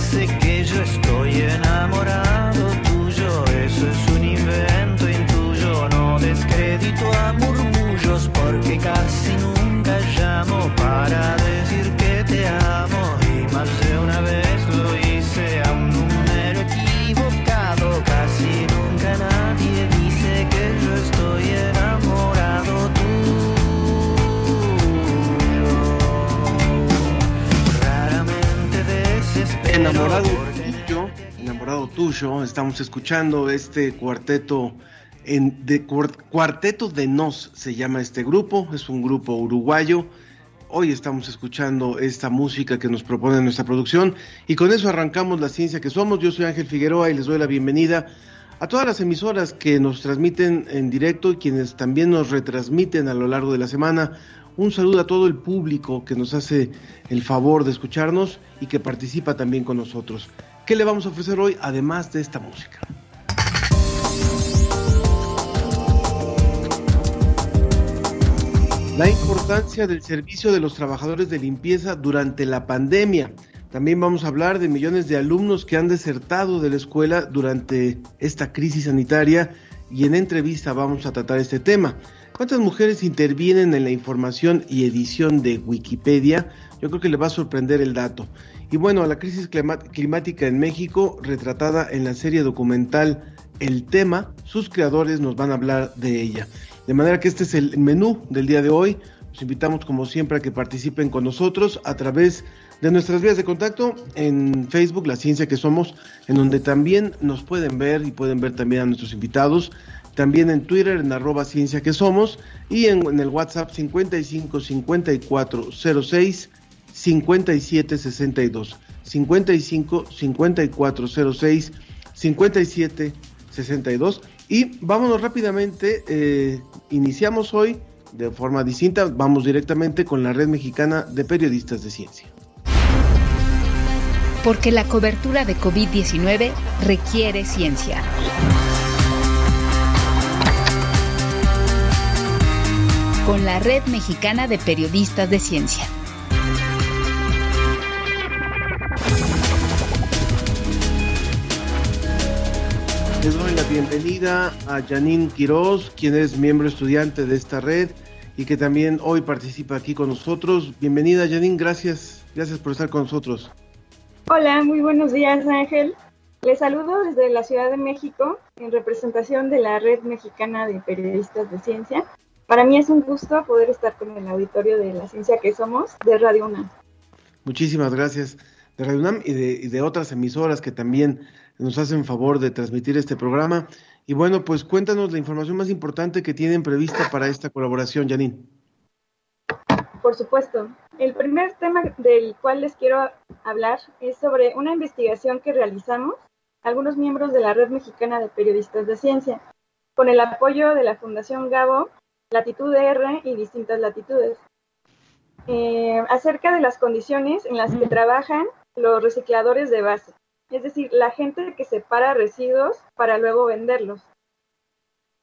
parece que yo estoy enamorado tuyo, eso es un invento intuyo, no descrédito a murmullos porque casi estamos escuchando este cuarteto en de cuar- cuarteto de nos se llama este grupo, es un grupo uruguayo. Hoy estamos escuchando esta música que nos propone nuestra producción y con eso arrancamos la ciencia que somos. Yo soy Ángel Figueroa y les doy la bienvenida a todas las emisoras que nos transmiten en directo y quienes también nos retransmiten a lo largo de la semana. Un saludo a todo el público que nos hace el favor de escucharnos y que participa también con nosotros. ¿Qué le vamos a ofrecer hoy además de esta música? La importancia del servicio de los trabajadores de limpieza durante la pandemia. También vamos a hablar de millones de alumnos que han desertado de la escuela durante esta crisis sanitaria y en entrevista vamos a tratar este tema. ¿Cuántas mujeres intervienen en la información y edición de Wikipedia? Yo creo que le va a sorprender el dato. Y bueno, la crisis climática en México, retratada en la serie documental El tema, sus creadores nos van a hablar de ella. De manera que este es el menú del día de hoy. Los invitamos como siempre a que participen con nosotros a través de nuestras vías de contacto en Facebook, La Ciencia que Somos, en donde también nos pueden ver y pueden ver también a nuestros invitados. También en Twitter, en arroba Ciencia que Somos, y en, en el WhatsApp 55 54 06 57 62. 55 54 06 57 62. Y vámonos rápidamente, eh, iniciamos hoy de forma distinta, vamos directamente con la Red Mexicana de Periodistas de Ciencia. Porque la cobertura de COVID-19 requiere ciencia. Con la Red Mexicana de Periodistas de Ciencia. Les doy la bienvenida a Janine Quiroz, quien es miembro estudiante de esta red y que también hoy participa aquí con nosotros. Bienvenida Janine, gracias, gracias por estar con nosotros. Hola, muy buenos días Ángel. Les saludo desde la Ciudad de México en representación de la Red Mexicana de Periodistas de Ciencia. Para mí es un gusto poder estar con el auditorio de la ciencia que somos de Radio UNAM. Muchísimas gracias de Radio UNAM y de, y de otras emisoras que también nos hacen favor de transmitir este programa. Y bueno, pues cuéntanos la información más importante que tienen prevista para esta colaboración, Janine. Por supuesto. El primer tema del cual les quiero hablar es sobre una investigación que realizamos algunos miembros de la Red Mexicana de Periodistas de Ciencia, con el apoyo de la Fundación Gabo, Latitud R y distintas latitudes, eh, acerca de las condiciones en las que trabajan los recicladores de base, es decir, la gente que separa residuos para luego venderlos.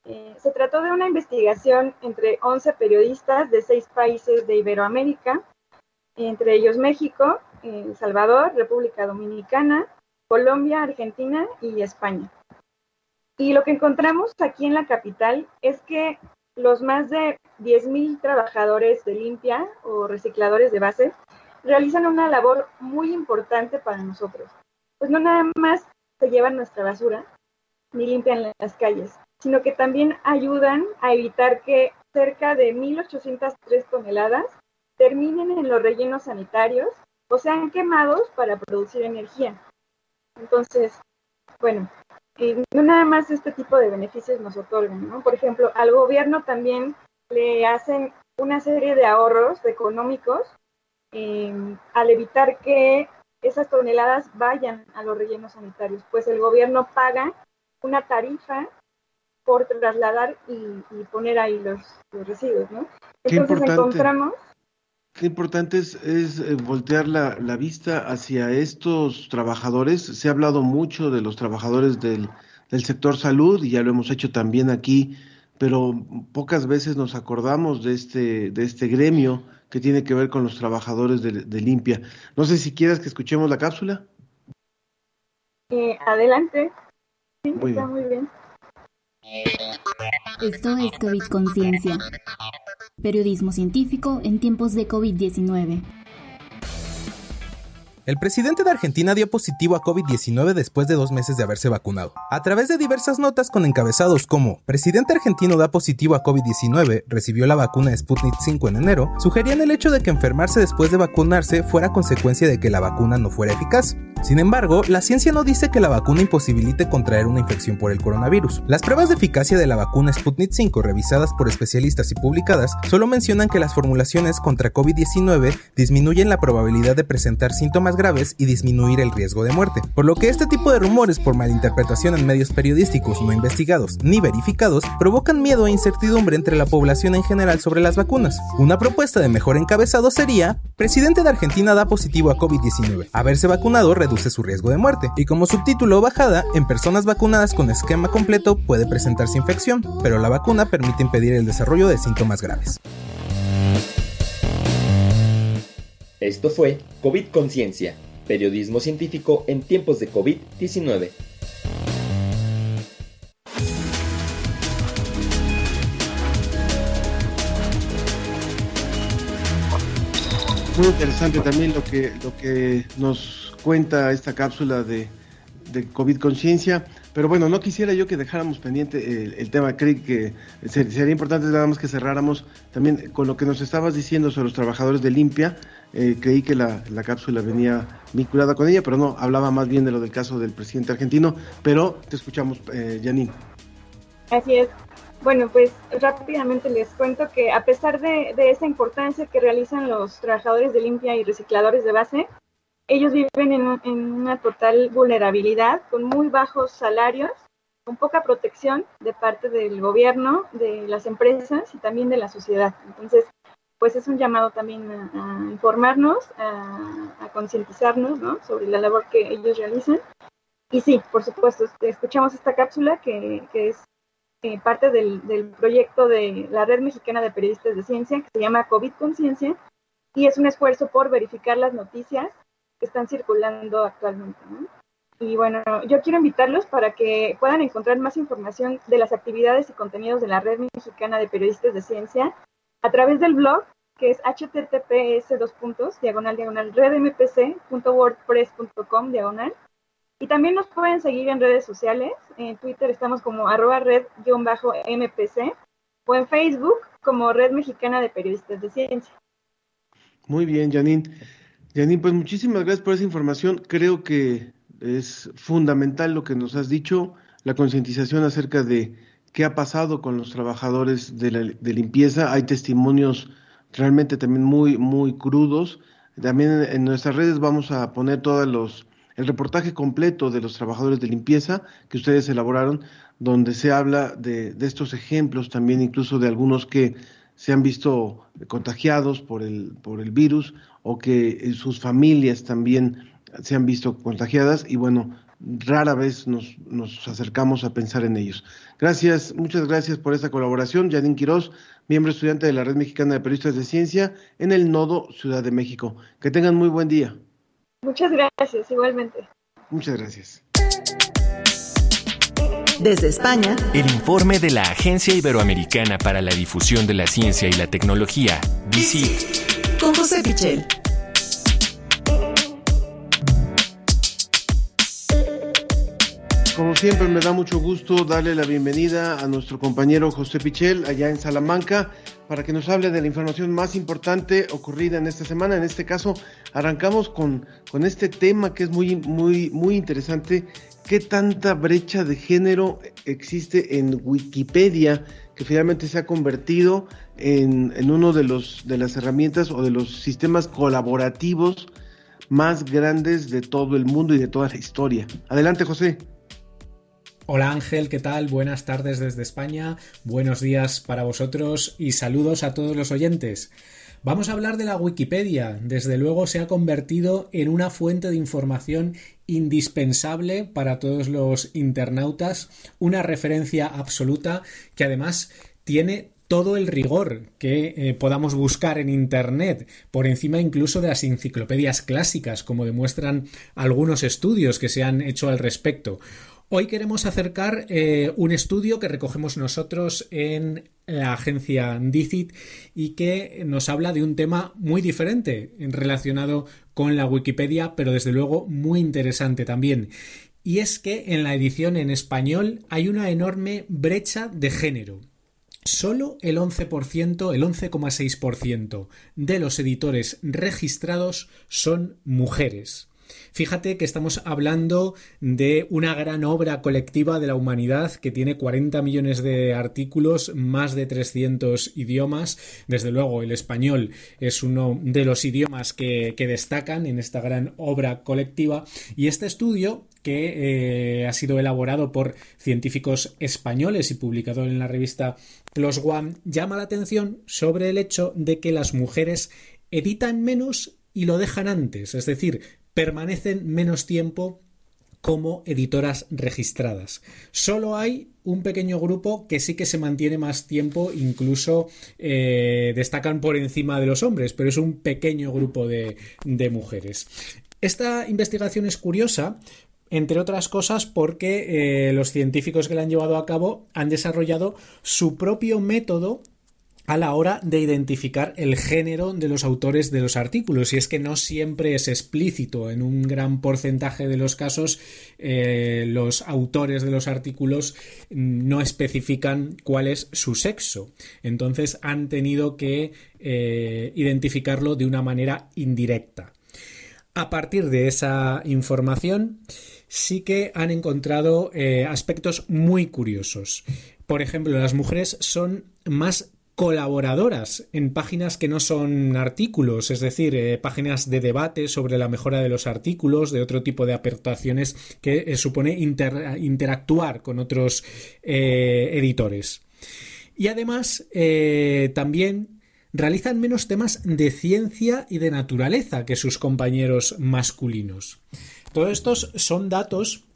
Eh, se trató de una investigación entre 11 periodistas de seis países de Iberoamérica, entre ellos México, El Salvador, República Dominicana, Colombia, Argentina y España. Y lo que encontramos aquí en la capital es que los más de 10.000 trabajadores de limpia o recicladores de base realizan una labor muy importante para nosotros. Pues no nada más se llevan nuestra basura ni limpian las calles, sino que también ayudan a evitar que cerca de 1.803 toneladas terminen en los rellenos sanitarios o sean quemados para producir energía. Entonces, bueno, no nada más este tipo de beneficios nos otorgan, ¿no? Por ejemplo, al gobierno también le hacen una serie de ahorros económicos eh, al evitar que esas toneladas vayan a los rellenos sanitarios, pues el gobierno paga una tarifa por trasladar y, poner ahí los, residuos, ¿no? Entonces encontramos... Qué importante es, eh, voltear la, la, vista hacia estos trabajadores. Se ha hablado mucho de los trabajadores del, del sector salud y ya lo hemos hecho también aquí, pero pocas veces nos acordamos de este, de este gremio que tiene que ver con los trabajadores de, limpia. No sé si quieras que escuchemos la cápsula. Eh, adelante. Sí, está muy bien. Esto es COVID Conciencia. Periodismo científico en tiempos de COVID-19. El presidente de Argentina dio positivo a COVID-19 después de dos meses de haberse vacunado. A través de diversas notas con encabezados como Presidente argentino da positivo a COVID-19, recibió la vacuna Sputnik 5 en enero, sugerían el hecho de que enfermarse después de vacunarse fuera consecuencia de que la vacuna no fuera eficaz. Sin embargo, la ciencia no dice que la vacuna imposibilite contraer una infección por el coronavirus. Las pruebas de eficacia de la vacuna Sputnik 5 revisadas por especialistas y publicadas solo mencionan que las formulaciones contra COVID-19 disminuyen la probabilidad de presentar síntomas graves y disminuir el riesgo de muerte, por lo que este tipo de rumores por malinterpretación en medios periodísticos no investigados ni verificados provocan miedo e incertidumbre entre la población en general sobre las vacunas. Una propuesta de mejor encabezado sería, presidente de Argentina da positivo a COVID-19, haberse vacunado reduce su riesgo de muerte, y como subtítulo bajada, en personas vacunadas con esquema completo puede presentarse infección, pero la vacuna permite impedir el desarrollo de síntomas graves. Esto fue COVID Conciencia, periodismo científico en tiempos de COVID-19. Muy interesante también lo que, lo que nos cuenta esta cápsula de, de COVID Conciencia. Pero bueno, no quisiera yo que dejáramos pendiente el, tema. Creo que sería importante nada más que cerráramos también con lo que nos estabas diciendo sobre los trabajadores de limpia. Eh, creí que la, cápsula venía vinculada con ella, pero no, hablaba más bien de lo del caso del presidente argentino. Pero te escuchamos, eh, Janine. Así es. Bueno, pues rápidamente les cuento que a pesar de, de esa importancia que realizan los trabajadores de limpia y recicladores de base, ellos viven en, una total vulnerabilidad, con muy bajos salarios, con poca protección de parte del gobierno, de las empresas y también de la sociedad. Entonces, pues es un llamado también a, informarnos, a, concientizarnos ¿no? sobre la labor que ellos realizan. Y sí, por supuesto, escuchamos esta cápsula que, es eh, parte del, del, proyecto de la Red Mexicana de Periodistas de Ciencia, que se llama COVID Conciencia, y es un esfuerzo por verificar las noticias que están circulando actualmente. Y bueno, yo quiero invitarlos para que puedan encontrar más información de las actividades y contenidos de la Red Mexicana de Periodistas de Ciencia a través del blog que es https dos puntos, diagonal diagonal redmpc.wordpress.com diagonal. Y también nos pueden seguir en redes sociales. En Twitter estamos como arroba red-mpc o en Facebook como Red Mexicana de Periodistas de Ciencia. Muy bien, Janine. Janine, pues muchísimas gracias por esa información. Creo que es fundamental lo que nos has dicho, la concientización acerca de qué ha pasado con los trabajadores de, la, de limpieza. Hay testimonios realmente también muy, muy crudos. También en nuestras redes vamos a poner todos los, el reportaje completo de los trabajadores de limpieza que ustedes elaboraron, donde se habla de, de estos ejemplos también, incluso de algunos que se han visto contagiados por el, por el virus o que sus familias también se han visto contagiadas y bueno, rara vez nos, nos acercamos a pensar en ellos. Gracias, muchas gracias por esta colaboración. Janine Quiroz, miembro estudiante de la Red Mexicana de Periodistas de Ciencia en el Nodo Ciudad de México. Que tengan muy buen día. Muchas gracias, igualmente. Muchas gracias. Desde España, el informe de la Agencia Iberoamericana para la Difusión de la Ciencia y la Tecnología, DICIT, con José Pichel. Como siempre me da mucho gusto darle la bienvenida a nuestro compañero José Pichel allá en Salamanca para que nos hable de la información más importante ocurrida en esta semana. En este caso, arrancamos con, con este tema que es muy, muy, muy interesante qué tanta brecha de género existe en Wikipedia, que finalmente se ha convertido en, en uno de, los, de las herramientas o de los sistemas colaborativos más grandes de todo el mundo y de toda la historia. Adelante, José. Hola Ángel, ¿qué tal? Buenas tardes desde España, buenos días para vosotros y saludos a todos los oyentes. Vamos a hablar de la Wikipedia. Desde luego se ha convertido en una fuente de información indispensable para todos los internautas, una referencia absoluta que además tiene todo el rigor que eh, podamos buscar en Internet, por encima incluso de las enciclopedias clásicas, como demuestran algunos estudios que se han hecho al respecto. Hoy queremos acercar eh, un estudio que recogemos nosotros en la agencia DICIT y que nos habla de un tema muy diferente relacionado con la Wikipedia, pero desde luego muy interesante también. Y es que en la edición en español hay una enorme brecha de género. Solo el 11%, el 11,6% de los editores registrados son mujeres. Fíjate que estamos hablando de una gran obra colectiva de la humanidad que tiene 40 millones de artículos, más de 300 idiomas. Desde luego, el español es uno de los idiomas que, destacan en esta gran obra colectiva. Y este estudio que eh, ha sido elaborado por científicos españoles y publicado en la revista PLOS ONE, llama la atención sobre el hecho de que las mujeres editan menos y lo dejan antes, es decir, permanecen menos tiempo como editoras registradas. Solo hay un pequeño grupo que sí que se mantiene más tiempo, incluso eh, destacan por encima de los hombres, pero es un pequeño grupo de, mujeres. Esta investigación es curiosa entre otras cosas porque eh, los científicos que la han llevado a cabo han desarrollado su propio método a la hora de identificar el género de los autores de los artículos. Y es que no siempre es explícito. En un gran porcentaje de los casos, eh, los autores de los artículos no especifican cuál es su sexo. Entonces han tenido que eh, identificarlo de una manera indirecta. A partir de esa información, sí que han encontrado eh, aspectos muy curiosos. Por ejemplo, las mujeres son más colaboradoras en páginas que no son artículos, es decir, eh, páginas de debate sobre la mejora de los artículos, de otro tipo de aportaciones que eh, supone interactuar con otros eh, editores. Y además, también realizan menos temas de ciencia y de naturaleza que sus compañeros masculinos. Todos estos son datos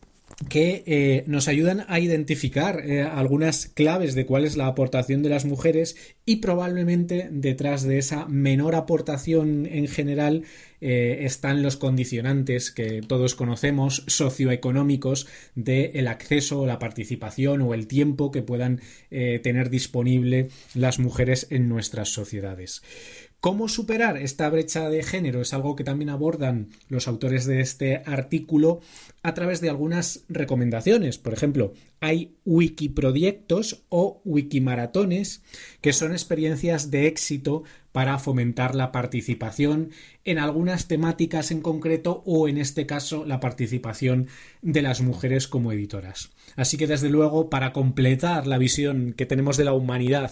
que eh, nos ayudan a identificar eh, algunas claves de cuál es la aportación de las mujeres y probablemente detrás de esa menor aportación en general eh, están los condicionantes que todos conocemos socioeconómicos del acceso o la participación o el tiempo que puedan tener disponible las mujeres en nuestras sociedades. ¿Cómo superar esta brecha de género? Es algo que también abordan los autores de este artículo a través de algunas recomendaciones. Por ejemplo, hay wikiproyectos o wikimaratones que son experiencias de éxito para fomentar la participación en algunas temáticas en concreto o en este caso la participación de las mujeres como editoras. Así que desde luego para completar la visión que tenemos de la humanidad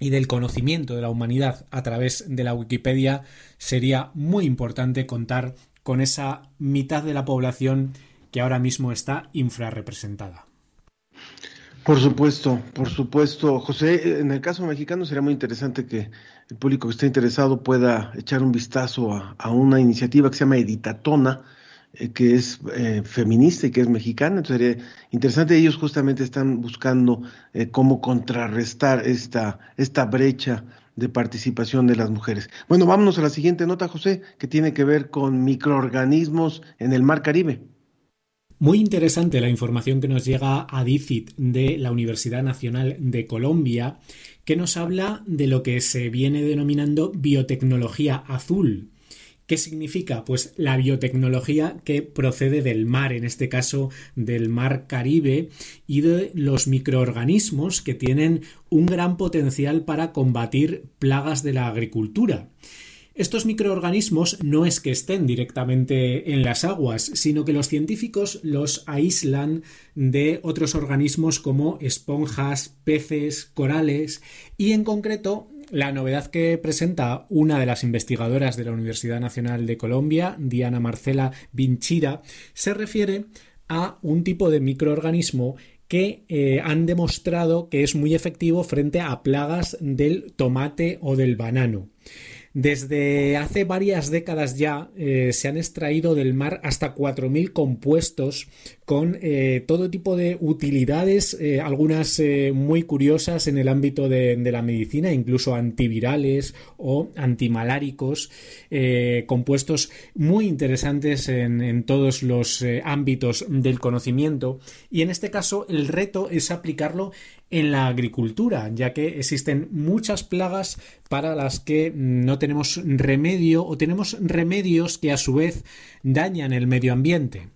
y del conocimiento de la humanidad a través de la Wikipedia, sería muy importante contar con esa mitad de la población que ahora mismo está infrarrepresentada. Por supuesto, por supuesto. José, en el caso mexicano sería muy interesante que el público que esté interesado pueda echar un vistazo a, a una iniciativa que se llama Editatona, eh, que es eh, feminista y que es mexicana. Entonces sería interesante. Ellos justamente están buscando eh, cómo contrarrestar esta, esta brecha de participación de las mujeres. Bueno, vámonos a la siguiente nota, José, que tiene que ver con microorganismos en el Mar Caribe. Muy interesante la información que nos llega a DICIT de la Universidad Nacional de Colombia, que nos habla de lo que se viene denominando biotecnología azul. ¿Qué significa? Pues la biotecnología que procede del mar, en este caso del mar Caribe, y de los microorganismos que tienen un gran potencial para combatir plagas de la agricultura. Estos microorganismos no es que estén directamente en las aguas, sino que los científicos los aíslan de otros organismos como esponjas, peces, corales y en concreto La novedad que presenta una de las investigadoras de la Universidad Nacional de Colombia, Diana Marcela Vinchira, se refiere a un tipo de microorganismo que eh, han demostrado que es muy efectivo frente a plagas del tomate o del banano. Desde hace varias décadas ya eh, se han extraído del mar hasta 4.000 compuestos con eh, todo tipo de utilidades, eh, algunas muy curiosas en el ámbito de, la medicina, incluso antivirales o antimaláricos, compuestos muy interesantes en todos los ámbitos del conocimiento. Y en este caso el reto es aplicarlo en la agricultura, ya que existen muchas plagas para las que no tenemos remedio o tenemos remedios que a su vez dañan el medio ambiente.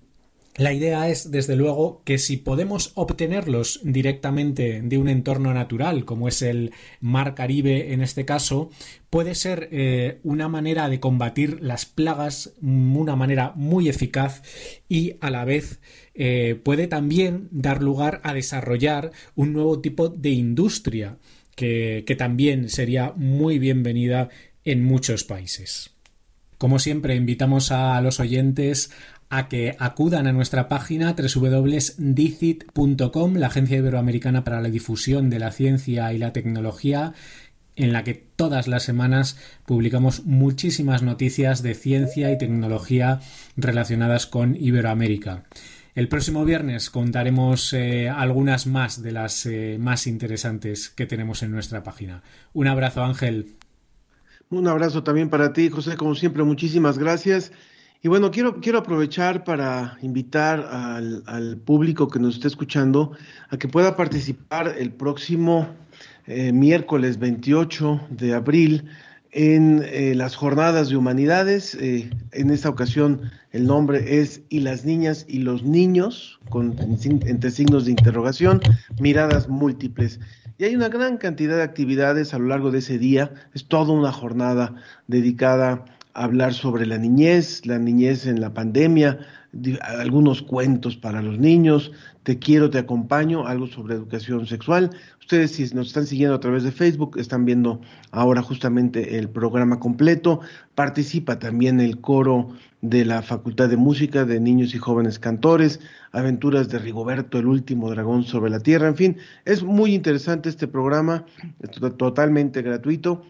La idea es, desde luego, que si podemos obtenerlos directamente de un entorno natural, como es el mar Caribe en este caso, puede ser eh, una manera de combatir las plagas, una manera muy eficaz y a la vez eh, puede también dar lugar a desarrollar un nuevo tipo de industria que también sería muy bienvenida en muchos países. Como siempre, invitamos a los oyentes a que acudan a nuestra página www.dicit.com, la Agencia Iberoamericana para la Difusión de la Ciencia y la Tecnología, en la que todas las semanas publicamos muchísimas noticias de ciencia y tecnología relacionadas con Iberoamérica. El próximo viernes contaremos eh, algunas más de las eh, más interesantes que tenemos en nuestra página. Un abrazo, Ángel. Un abrazo también para ti, José. Como siempre, muchísimas gracias. Y bueno, quiero, quiero aprovechar para invitar al, público que nos esté escuchando a que pueda participar el próximo eh, miércoles 28 de abril en eh, las jornadas de humanidades. Eh, en esta ocasión el nombre es Y las niñas y los niños, con, entre signos de interrogación, miradas múltiples. Y hay una gran cantidad de actividades a lo largo de ese día. Es toda una jornada dedicada hablar sobre la niñez, la niñez en la pandemia, algunos cuentos para los niños, Te quiero, te acompaño, algo sobre educación sexual. Ustedes si nos están siguiendo a través de Facebook, están viendo ahora justamente el programa completo. Participa también el coro de la Facultad de Música de Niños y Jóvenes Cantores, Aventuras de Rigoberto, el último dragón sobre la Tierra, en fin, es muy interesante este programa, es totalmente gratuito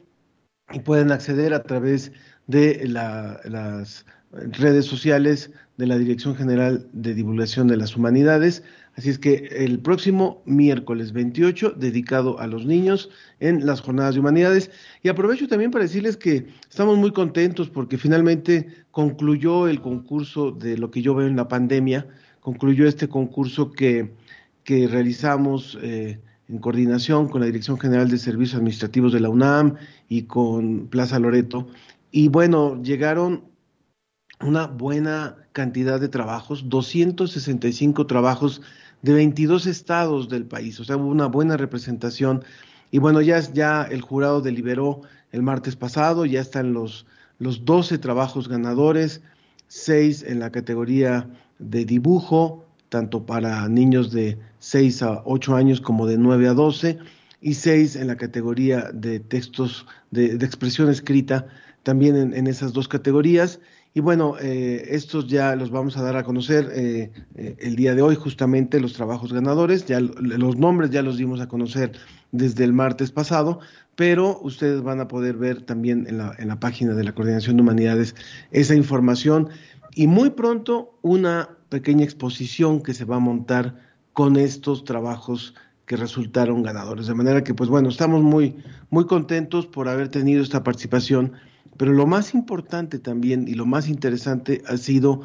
y pueden acceder a través de las redes sociales de la Dirección General de Divulgación de las Humanidades. Así es que el próximo miércoles 28, dedicado a los niños en las jornadas de humanidades. Y aprovecho también para decirles que estamos muy contentos porque finalmente concluyó el concurso de lo que yo veo en la pandemia, concluyó este concurso que, que realizamos eh, en coordinación con la Dirección General de Servicios Administrativos de la UNAM y con Plaza Loreto y bueno, llegaron una buena cantidad de trabajos, 265 trabajos de 22 estados del país, o sea, hubo una buena representación. Y bueno, ya, ya el jurado deliberó el martes pasado, ya están los, los 12 trabajos ganadores, 6 en la categoría de dibujo, tanto para niños de 6 a 8 años como de 9 a 12, y 6 en la categoría de textos de, de expresión escrita también en, esas dos categorías. Y bueno, eh, estos ya los vamos a dar a conocer eh, eh, el día de hoy, justamente los trabajos ganadores. Ya los nombres ya los dimos a conocer desde el martes pasado, pero ustedes van a poder ver también en la, en la página de la Coordinación de Humanidades esa información. Y muy pronto una pequeña exposición que se va a montar con estos trabajos que resultaron ganadores. De manera que, pues bueno, estamos muy, muy contentos por haber tenido esta participación pero lo más importante también y lo más interesante ha sido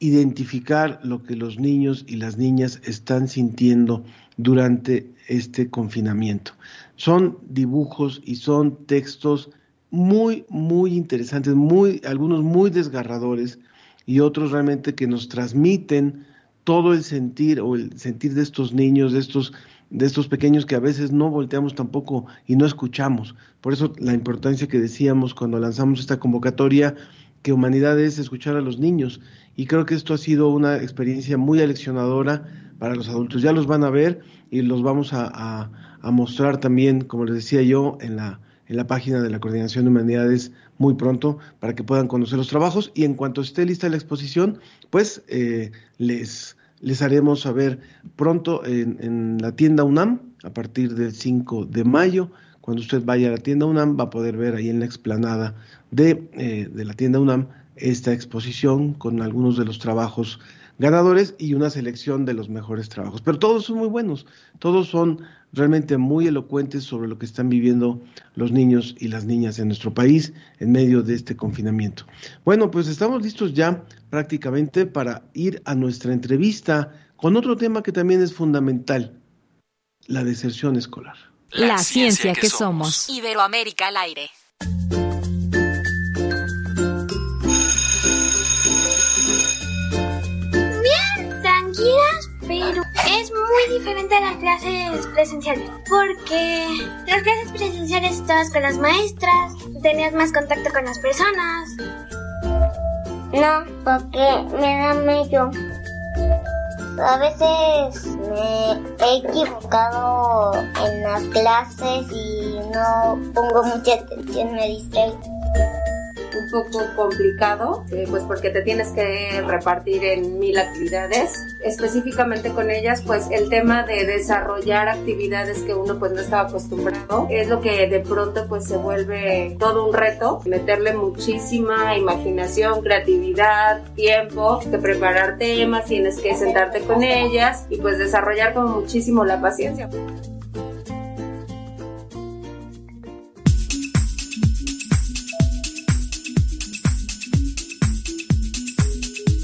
identificar lo que los niños y las niñas están sintiendo durante este confinamiento. Son dibujos y son textos muy, muy interesantes, muy, algunos muy desgarradores y otros realmente que nos transmiten todo el sentir o el sentir de estos niños, de estos de estos pequeños que a veces no volteamos tampoco y no escuchamos. Por eso la importancia que decíamos cuando lanzamos esta convocatoria, que humanidad es escuchar a los niños. Y creo que esto ha sido una experiencia muy aleccionadora para los adultos. Ya los van a ver y los vamos a, mostrar también, como les decía yo, en la, en la página de la Coordinación de Humanidades muy pronto para que puedan conocer los trabajos y en cuanto esté lista la exposición, pues eh, les, les haremos saber pronto en, la tienda UNAM a partir del 5 de mayo. Cuando usted vaya a la tienda UNAM va a poder ver ahí en la explanada de, eh, de la tienda UNAM esta exposición con algunos de los trabajos ganadores y una selección de los mejores trabajos. Pero todos son muy buenos, todos son realmente muy elocuentes sobre lo que están viviendo los niños y las niñas en nuestro país en medio de este confinamiento. Bueno, pues estamos listos ya prácticamente para ir a nuestra entrevista con otro tema que también es fundamental, la deserción escolar. La, ciencia, que, somos. Iberoamérica al aire. Es muy diferente a las clases presenciales, porque las clases presenciales estabas con las maestras, tenías más contacto con las personas. No, porque me da medio. A veces me he equivocado en las clases y no pongo mucha atención, me distraigo poco complicado, eh, pues porque te tienes que repartir en mil actividades. Específicamente con ellas, pues el tema de desarrollar actividades que uno pues no estaba acostumbrado es lo que de pronto pues se vuelve todo un reto, meterle muchísima imaginación, creatividad, tiempo, que preparar temas, tienes que sentarte con ellas y pues desarrollar como muchísimo la paciencia.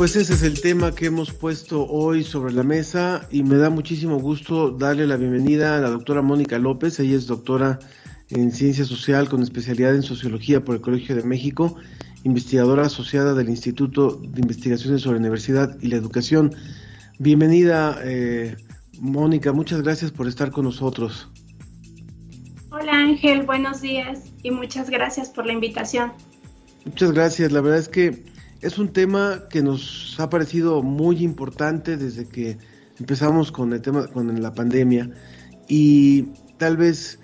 Pues ese es el tema que hemos puesto hoy sobre la mesa y me da muchísimo gusto darle la bienvenida a la doctora Mónica López. Ella es doctora en ciencia social con especialidad en sociología por el Colegio de México, investigadora asociada del Instituto de Investigaciones sobre la Universidad y la Educación. Bienvenida, eh, Mónica, muchas gracias por estar con nosotros. Hola Ángel, buenos días y muchas gracias por la invitación. Muchas gracias, la verdad es que es un tema que nos ha parecido muy importante desde que empezamos con el tema, con la pandemia. Y tal vez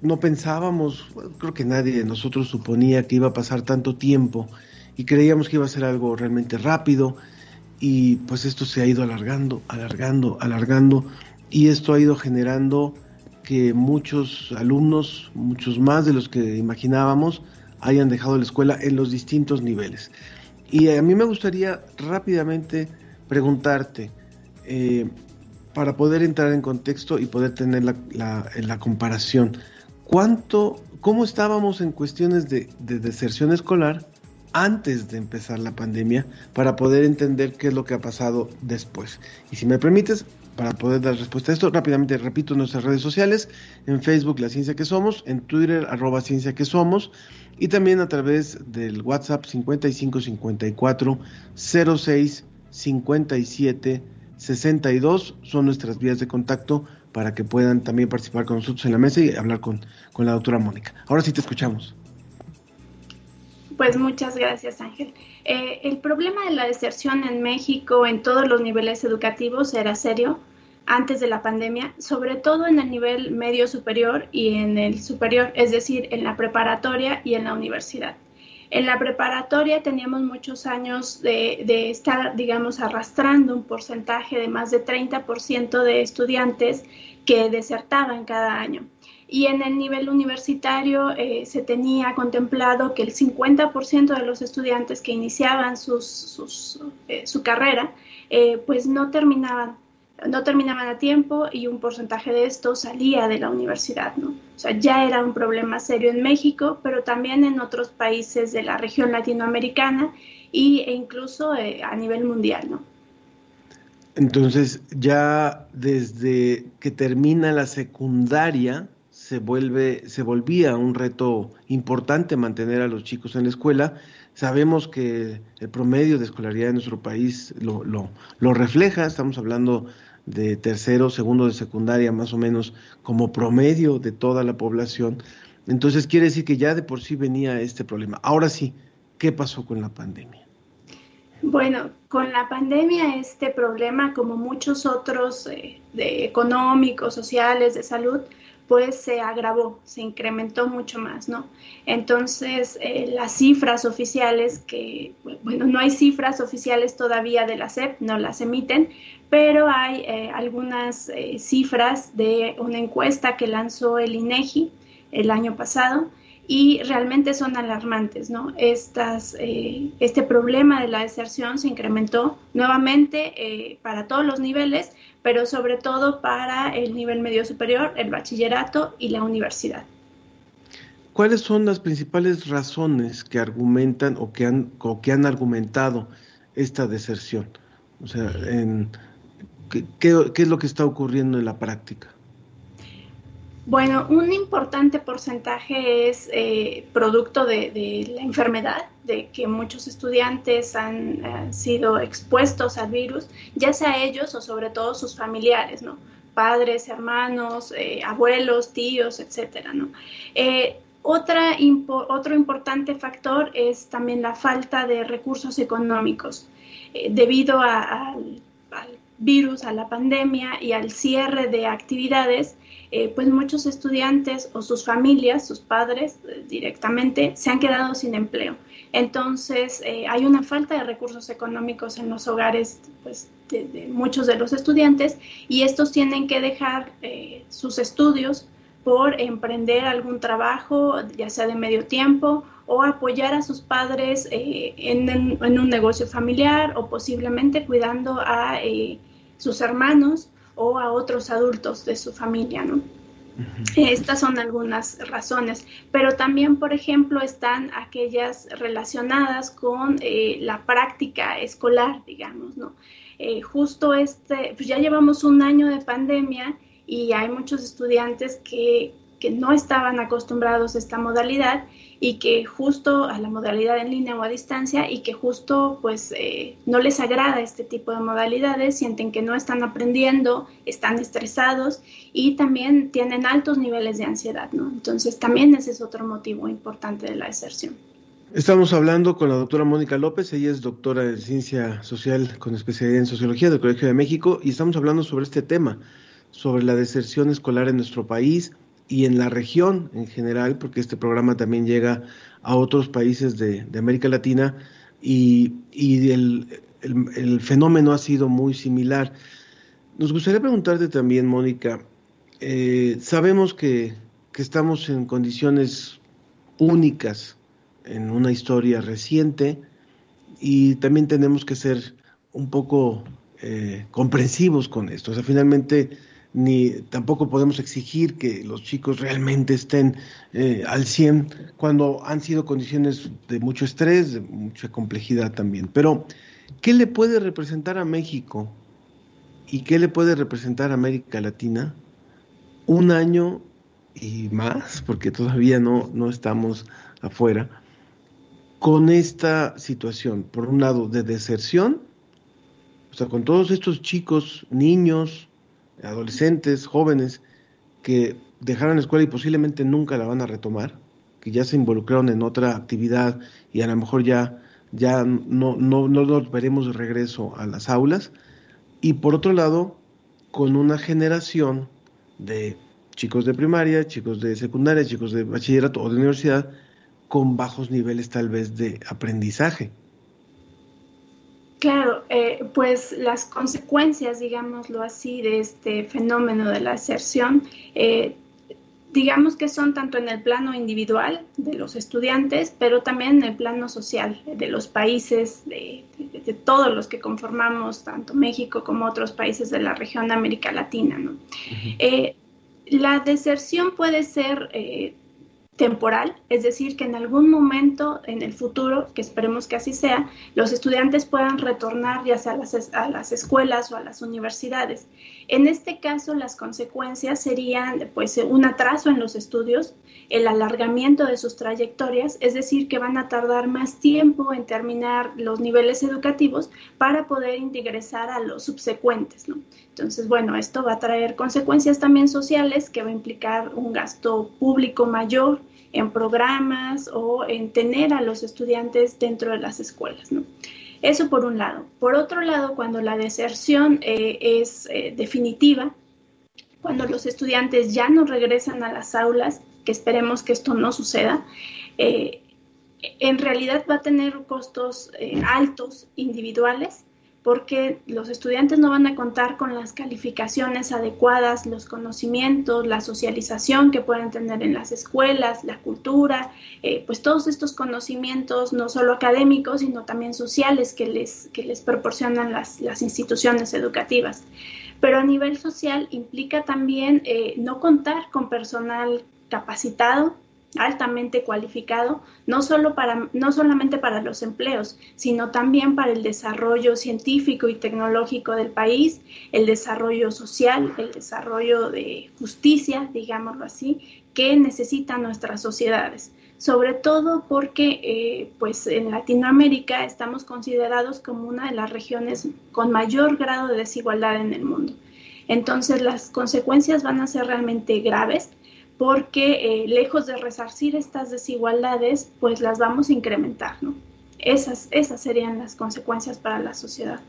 no pensábamos, creo que nadie de nosotros suponía que iba a pasar tanto tiempo y creíamos que iba a ser algo realmente rápido. Y pues esto se ha ido alargando, alargando, alargando. Y esto ha ido generando que muchos alumnos, muchos más de los que imaginábamos, hayan dejado la escuela en los distintos niveles. Y a mí me gustaría rápidamente preguntarte, eh, para poder entrar en contexto y poder tener la, la, comparación, ¿cuánto, ¿cómo estábamos en cuestiones de, de deserción escolar antes de empezar la pandemia para poder entender qué es lo que ha pasado después? Y si me permites, para poder dar respuesta a esto, rápidamente repito nuestras redes sociales, en Facebook La Ciencia que Somos, en Twitter arroba Ciencia que Somos, y también a través del WhatsApp 5554 06 57 62 son nuestras vías de contacto para que puedan también participar con nosotros en la mesa y hablar con, con la doctora Mónica. Ahora sí te escuchamos. Pues muchas gracias, Ángel. Eh, el problema de la deserción en México en todos los niveles educativos era serio antes de la pandemia, sobre todo en el nivel medio superior y en el superior, es decir, en la preparatoria y en la universidad. En la preparatoria teníamos muchos años de, de estar, digamos, arrastrando un porcentaje de más de 30% de estudiantes que desertaban cada año. Y en el nivel universitario eh, se tenía contemplado que el 50% de los estudiantes que iniciaban sus, eh, su carrera, eh, pues no terminaban no terminaban a tiempo y un porcentaje de esto salía de la universidad, ¿no? O sea, ya era un problema serio en México, pero también en otros países de la región latinoamericana y, e incluso a nivel mundial, ¿no? Entonces, ya desde que termina la secundaria, se vuelve, se volvía un reto importante mantener a los chicos en la escuela. Sabemos que el promedio de escolaridad en nuestro país lo, lo, lo refleja, estamos hablando de tercero, segundo de secundaria, más o menos como promedio de toda la población. Entonces quiere decir que ya de por sí venía este problema. Ahora sí, ¿qué pasó con la pandemia? Bueno, con la pandemia este problema, como muchos otros eh, de económicos, sociales, de salud, pues se agravó, se incrementó mucho más, ¿no? Entonces, eh, las cifras oficiales que, bueno, no hay cifras oficiales todavía de la SEP, no las emiten, pero hay eh, algunas eh, cifras de una encuesta que lanzó el INEGI el año pasado y realmente son alarmantes, ¿no? Este problema de la deserción se incrementó nuevamente para todos los niveles, pero sobre todo para el nivel medio superior, el bachillerato y la universidad. ¿Cuáles son las principales razones que argumentan o que han, que han argumentado esta deserción? O sea, ¿qué es lo que está ocurriendo en la práctica? Bueno, un importante porcentaje es eh, producto de, la enfermedad, de que muchos estudiantes han eh, sido expuestos al virus, ya sea ellos o sobre todo sus familiares, ¿no? Padres, hermanos, eh, abuelos, tíos, etcétera, ¿no? otra otro importante factor es también la falta de recursos económicos. debido al virus, a la pandemia y al cierre de actividades, eh, pues muchos estudiantes o sus familias, sus padres eh, directamente, se han quedado sin empleo. Entonces, eh, hay una falta de recursos económicos en los hogares pues, de, muchos de los estudiantes y estos tienen que dejar sus estudios por emprender algún trabajo, ya sea de medio tiempo, o apoyar a sus padres en, en, un negocio familiar o posiblemente cuidando a sus hermanos o a otros adultos de su familia, ¿no? Estas son algunas razones, pero también, por ejemplo, están aquellas relacionadas con eh, la práctica escolar, digamos, ¿no? Eh, justo este, pues ya llevamos un año de pandemia y hay muchos estudiantes que, que no estaban acostumbrados a esta modalidad y que justo a la modalidad en línea o a distancia y que justo pues eh, no les agrada este tipo de modalidades, sienten que no están aprendiendo, están estresados y también tienen altos niveles de ansiedad, ¿no? Entonces también ese es otro motivo importante de la deserción. Estamos hablando con la doctora Mónica López, ella es doctora de Ciencia Social con especialidad en Sociología del Colegio de México y estamos hablando sobre este tema, sobre la deserción escolar en nuestro país, y en la región en general, porque este programa también llega a otros países de, América Latina y, el, fenómeno ha sido muy similar. Nos gustaría preguntarte también, Mónica, eh, sabemos que, estamos en condiciones únicas en una historia reciente y también tenemos que ser un poco eh, comprensivos con esto. O sea, finalmente ni tampoco podemos exigir que los chicos realmente estén eh, al 100 cuando han sido condiciones de mucho estrés, de mucha complejidad también. Pero, ¿qué le puede representar a México y qué le puede representar a América Latina un año y más, porque todavía no, no estamos afuera, con esta situación, por un lado, de deserción, o sea, con todos estos chicos, niños, adolescentes, jóvenes, que dejaron la escuela y posiblemente nunca la van a retomar, que ya se involucraron en otra actividad y a lo mejor ya, ya no, no, no los veremos de regreso a las aulas. Y por otro lado, con una generación de chicos de primaria, chicos de secundaria, chicos de bachillerato o de universidad, con bajos niveles tal vez de aprendizaje. Claro, eh, pues las consecuencias, digámoslo así, de este fenómeno de la deserción, eh, digamos que son tanto en el plano individual de los estudiantes, pero también en el plano social de los países, de, todos los que conformamos tanto México como otros países de la región de América Latina. ¿no? Eh, la deserción puede ser temporal, es decir, que en algún momento en el futuro, que esperemos que así sea, los estudiantes puedan retornar ya sea a las, a las escuelas o a las universidades. En este caso, las consecuencias serían pues un atraso en los estudios, el alargamiento de sus trayectorias, es decir, que van a tardar más tiempo en terminar los niveles educativos para poder ingresar a los subsecuentes. Entonces, bueno, esto va a traer consecuencias también sociales que va a implicar un gasto público mayor en programas o en tener a los estudiantes dentro de las escuelas. Eso por un lado. Por otro lado, cuando la deserción eh, es eh, definitiva, cuando los estudiantes ya no regresan a las aulas, que esperemos que esto no suceda, eh, en realidad va a tener costos eh, altos individuales porque los estudiantes no van a contar con las calificaciones adecuadas, los conocimientos, la socialización que pueden tener en las escuelas, la cultura, eh, pues todos estos conocimientos, no solo académicos, sino también sociales que les, que les proporcionan las, las instituciones educativas. Pero a nivel social implica también eh, no contar con personal capacitado, altamente cualificado, no, solo para, no solamente para los empleos, sino también para el desarrollo científico y tecnológico del país, el desarrollo social, el desarrollo de justicia, digámoslo así, que necesitan nuestras sociedades. Sobre todo porque eh, pues en Latinoamérica estamos considerados como una de las regiones con mayor grado de desigualdad en el mundo. Entonces las consecuencias van a ser realmente graves porque eh, lejos de resarcir estas desigualdades, pues las vamos a incrementar, ¿no? Esas, esas serían las consecuencias para la sociedad.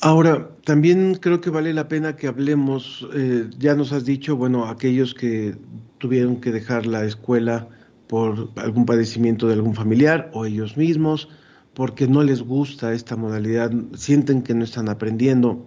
Ahora, también creo que vale la pena que hablemos, eh, ya nos has dicho, bueno, aquellos que tuvieron que dejar la escuela por algún padecimiento de algún familiar o ellos mismos, porque no les gusta esta modalidad, sienten que no están aprendiendo.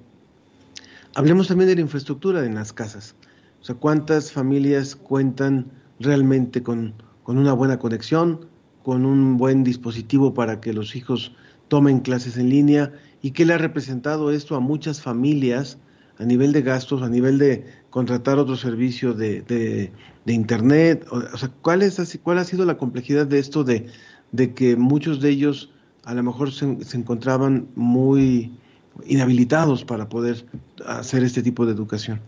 Hablemos también de la infraestructura en las casas. O sea, cuántas familias cuentan realmente con, una buena conexión, con un buen dispositivo para que los hijos tomen clases en línea y qué le ha representado esto a muchas familias a nivel de gastos, a nivel de contratar otro servicio de, de, Internet. O, sea, ¿cuál, es, ¿cuál ha sido la complejidad de esto de, de que muchos de ellos a lo mejor se encontraban muy inhabilitados para poder hacer este tipo de educación?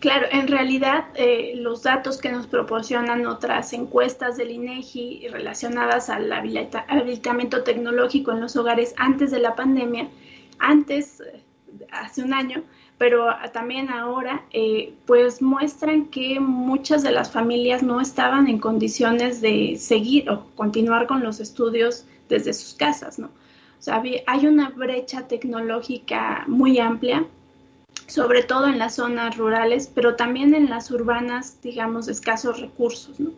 Claro, en realidad eh, los datos que nos proporcionan otras encuestas del INEGI relacionadas al habilitamiento tecnológico en los hogares antes de la pandemia, antes, eh, hace un año, pero también ahora, eh, pues muestran que muchas de las familias no estaban en condiciones de seguir o continuar con los estudios desde sus casas, ¿no? O sea, hay una brecha tecnológica muy amplia sobre todo en las zonas rurales, pero también en las urbanas, digamos, escasos recursos, ¿no?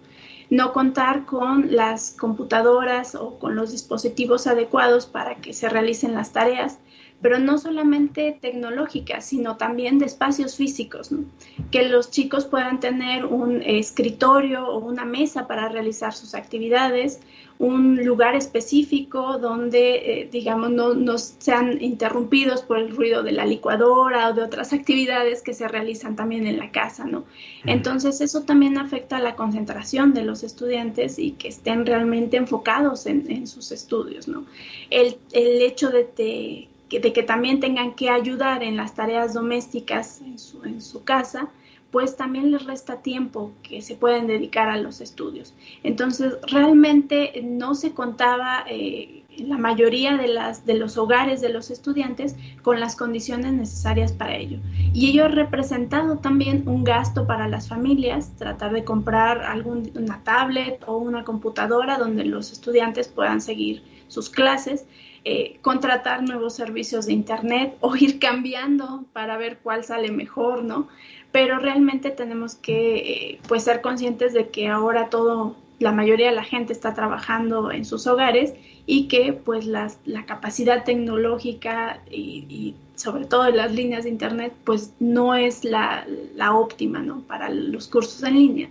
No contar con las computadoras o con los dispositivos adecuados para que se realicen las tareas, pero no solamente tecnológicas, sino también de espacios físicos, ¿no? que los chicos puedan tener un escritorio o una mesa para realizar sus actividades, un lugar específico donde, eh, digamos, no, no, sean interrumpidos por el ruido de la licuadora o de otras actividades que se realizan también en la casa, ¿no? Entonces, eso también afecta a la concentración de los estudiantes y que estén realmente enfocados en, sus estudios, ¿no? El, el hecho de, de que también tengan que ayudar en las tareas domésticas en su, en su casa, pues también les resta tiempo que se pueden dedicar a los estudios. Entonces, realmente no se contaba eh, la mayoría de, las, de los hogares de los estudiantes con las condiciones necesarias para ello. Y ello ha representado también un gasto para las familias, tratar de comprar algún, una tablet o una computadora donde los estudiantes puedan seguir sus clases. Eh, contratar nuevos servicios de Internet o ir cambiando para ver cuál sale mejor, ¿no? pero realmente tenemos que eh, pues ser conscientes de que ahora todo la mayoría de la gente está trabajando en sus hogares y que pues la capacidad tecnológica y, sobre todo las líneas de internet pues no es la, la óptima ¿no? para los cursos en línea.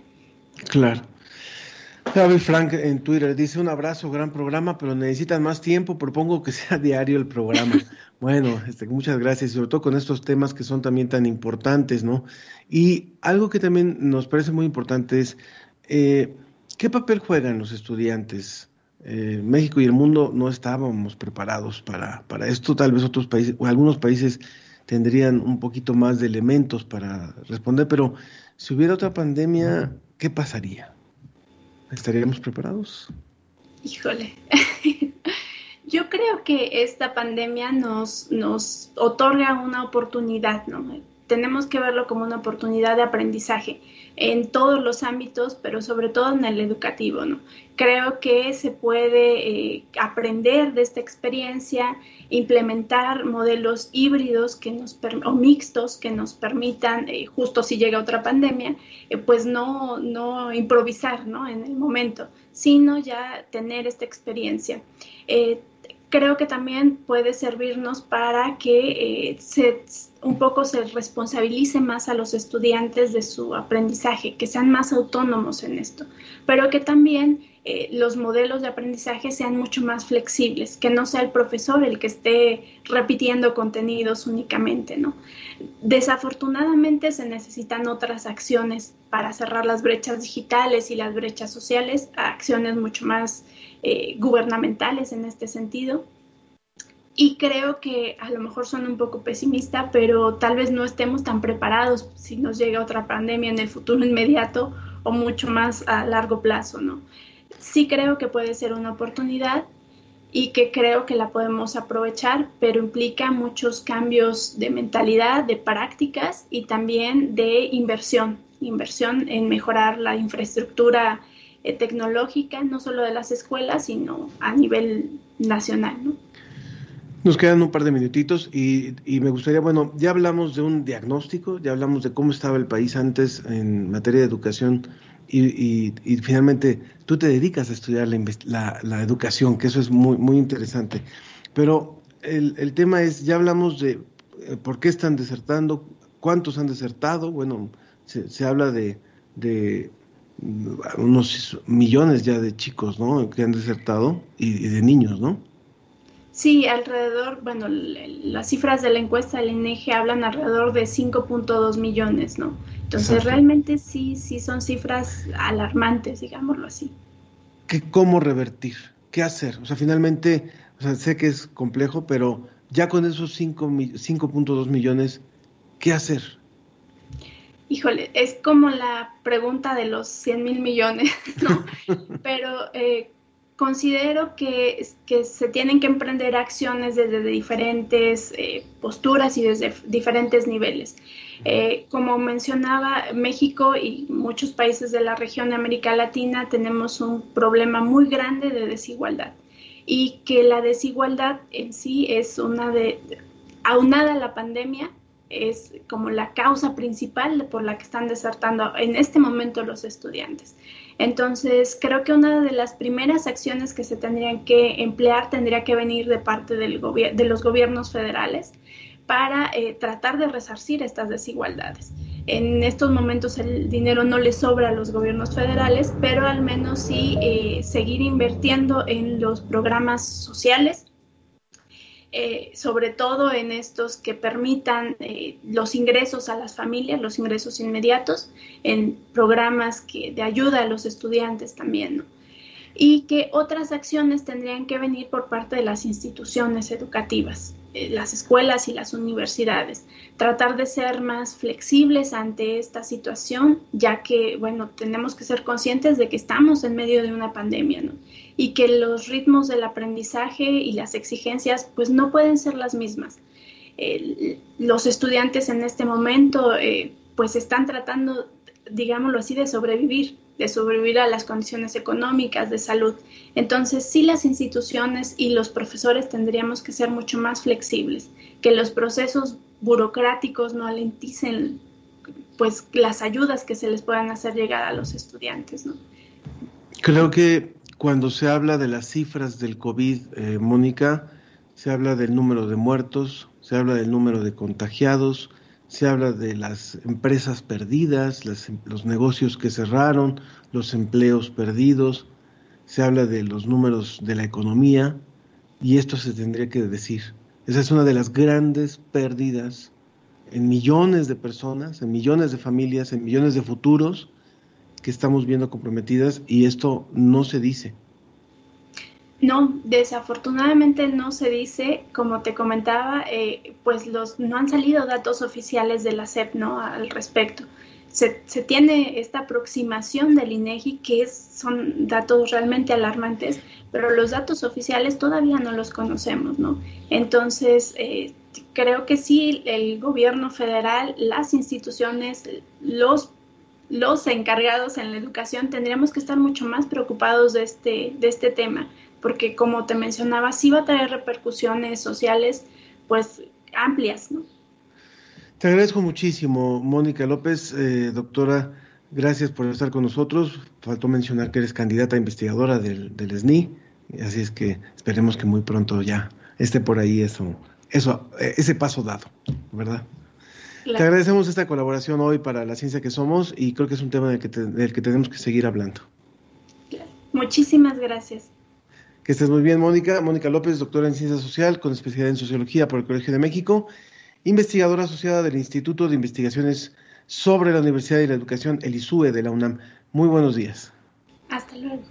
Claro. David Frank en Twitter dice un abrazo, gran programa, pero necesitan más tiempo, propongo que sea diario el programa. bueno, este, muchas gracias, sobre todo con estos temas que son también tan importantes, ¿no? Y algo que también nos parece muy importante es, eh, ¿qué papel juegan los estudiantes? Eh, México y el mundo no estábamos preparados para, para esto, tal vez otros países, o algunos países tendrían un poquito más de elementos para responder, pero si hubiera otra pandemia, ¿qué pasaría? ¿Estaríamos preparados? Híjole. Yo creo que esta pandemia nos, nos otorga una oportunidad, ¿no? tenemos que verlo como una oportunidad de aprendizaje en todos los ámbitos, pero sobre todo en el educativo, ¿no? Creo que se puede eh, aprender de esta experiencia, implementar modelos híbridos que nos o mixtos que nos permitan, eh, justo si llega otra pandemia, eh, pues no, no improvisar ¿no? en el momento, sino ya tener esta experiencia creo que también puede servirnos para que eh, se, un poco se responsabilice más a los estudiantes de su aprendizaje, que sean más autónomos en esto, pero que también eh, los modelos de aprendizaje sean mucho más flexibles, que no sea el profesor el que esté repitiendo contenidos únicamente, ¿no? Desafortunadamente se necesitan otras acciones para cerrar las brechas digitales y las brechas sociales, acciones mucho más eh, gubernamentales en este sentido. Y creo que a lo mejor son un poco pesimista, pero tal vez no estemos tan preparados si nos llega otra pandemia en el futuro inmediato o mucho más a largo plazo, ¿no? Sí creo que puede ser una oportunidad y que creo que la podemos aprovechar, pero implica muchos cambios de mentalidad, de prácticas y también de inversión, inversión en mejorar la infraestructura eh, tecnológica, no solo de las escuelas, sino a nivel nacional. ¿no? Nos quedan un par de minutitos y, me gustaría, bueno, ya hablamos de un diagnóstico, ya hablamos de cómo estaba el país antes en materia de educación y, finalmente tú te dedicas a estudiar la, la, educación, que eso es muy, muy interesante. Pero el, el tema es, ya hablamos de eh, por qué están desertando, cuántos han desertado, bueno, se, se habla de unos millones ya de chicos, ¿no? Que han desertado y, de niños, ¿no? Sí, alrededor, bueno, las cifras de la encuesta del INEGI hablan alrededor de 5.2 millones, ¿no? Entonces, realmente sí, sí son cifras alarmantes, digámoslo así. ¿Qué, ¿Cómo revertir? ¿Qué hacer? O sea, finalmente, o sea, sé que es complejo, pero ya con esos 5.2 millones, ¿qué hacer? Híjole, es como la pregunta de los 100 mil millones, ¿no? Pero eh, considero que, que, se tienen que emprender acciones desde diferentes eh, posturas y desde diferentes niveles. Eh, como mencionaba, México y muchos países de la región de América Latina tenemos un problema muy grande de desigualdad y que la desigualdad en sí es una de, aunada a la pandemia, es como la causa principal por la que están desertando en este momento los estudiantes. Entonces, creo que una de las primeras acciones que se tendrían que emplear tendría que venir de parte del de los gobiernos federales para eh, tratar de resarcir estas desigualdades. En estos momentos el dinero no le sobra a los gobiernos federales, pero al menos sí eh, seguir invirtiendo en los programas sociales eh, sobre todo en estos que permitan eh, los ingresos a las familias, los ingresos inmediatos, en programas que, de ayuda a los estudiantes también, y que otras acciones tendrían que venir por parte de las instituciones educativas. Eh, las escuelas y las universidades. Tratar de ser más flexibles ante esta situación, ya que, bueno, tenemos que ser conscientes de que estamos en medio de una pandemia, ¿no? Y que los ritmos del aprendizaje y las exigencias, pues no pueden ser las mismas. los estudiantes en este momento, eh, pues están tratando, digámoslo así, de sobrevivir sobrevivir a las condiciones económicas, de salud. Entonces, sí las instituciones y los profesores tendríamos que ser mucho más flexibles, que los procesos burocráticos no alenticen pues las ayudas que se les puedan hacer llegar a los estudiantes. Creo que cuando se habla de las cifras del COVID, eh, Mónica, se habla del número de muertos, se habla del número de contagiados, se habla de las empresas perdidas, los negocios que cerraron, los empleos perdidos, se habla de los números de la economía y esto se tendría que decir. Esa es una de las grandes pérdidas en millones de personas, en millones de familias, en millones de futuros que estamos viendo comprometidas y esto no se dice. No, desafortunadamente no se dice, como te comentaba, eh, pues los no han salido datos oficiales de la SEP ¿no? al respecto. Se, se, tiene esta aproximación del INEGI que son datos realmente alarmantes, pero los datos oficiales todavía no los conocemos, ¿no? Entonces, eh, creo que sí, el gobierno federal, las instituciones, los, los encargados en la educación tendríamos que estar mucho más preocupados de este, de este tema, porque como te mencionaba, sí va a traer repercusiones sociales pues amplias, ¿no? Te agradezco muchísimo, Mónica López, eh, doctora, gracias por estar con nosotros. Faltó mencionar que eres candidata investigadora del, del SNI, así es que esperemos que muy pronto ya esté por ahí eso, eso, eh, ese paso dado, ¿verdad? Te agradecemos esta colaboración hoy para la ciencia que somos y creo que es un tema del que, del que tenemos que seguir hablando. Muchísimas gracias. Que estés muy bien, Mónica. Mónica López, doctora en Ciencia Social con especialidad en Sociología por el Colegio de México investigadora asociada del Instituto de Investigaciones sobre la Universidad y la Educación, el ISUE de la UNAM. Muy buenos días. Hasta luego.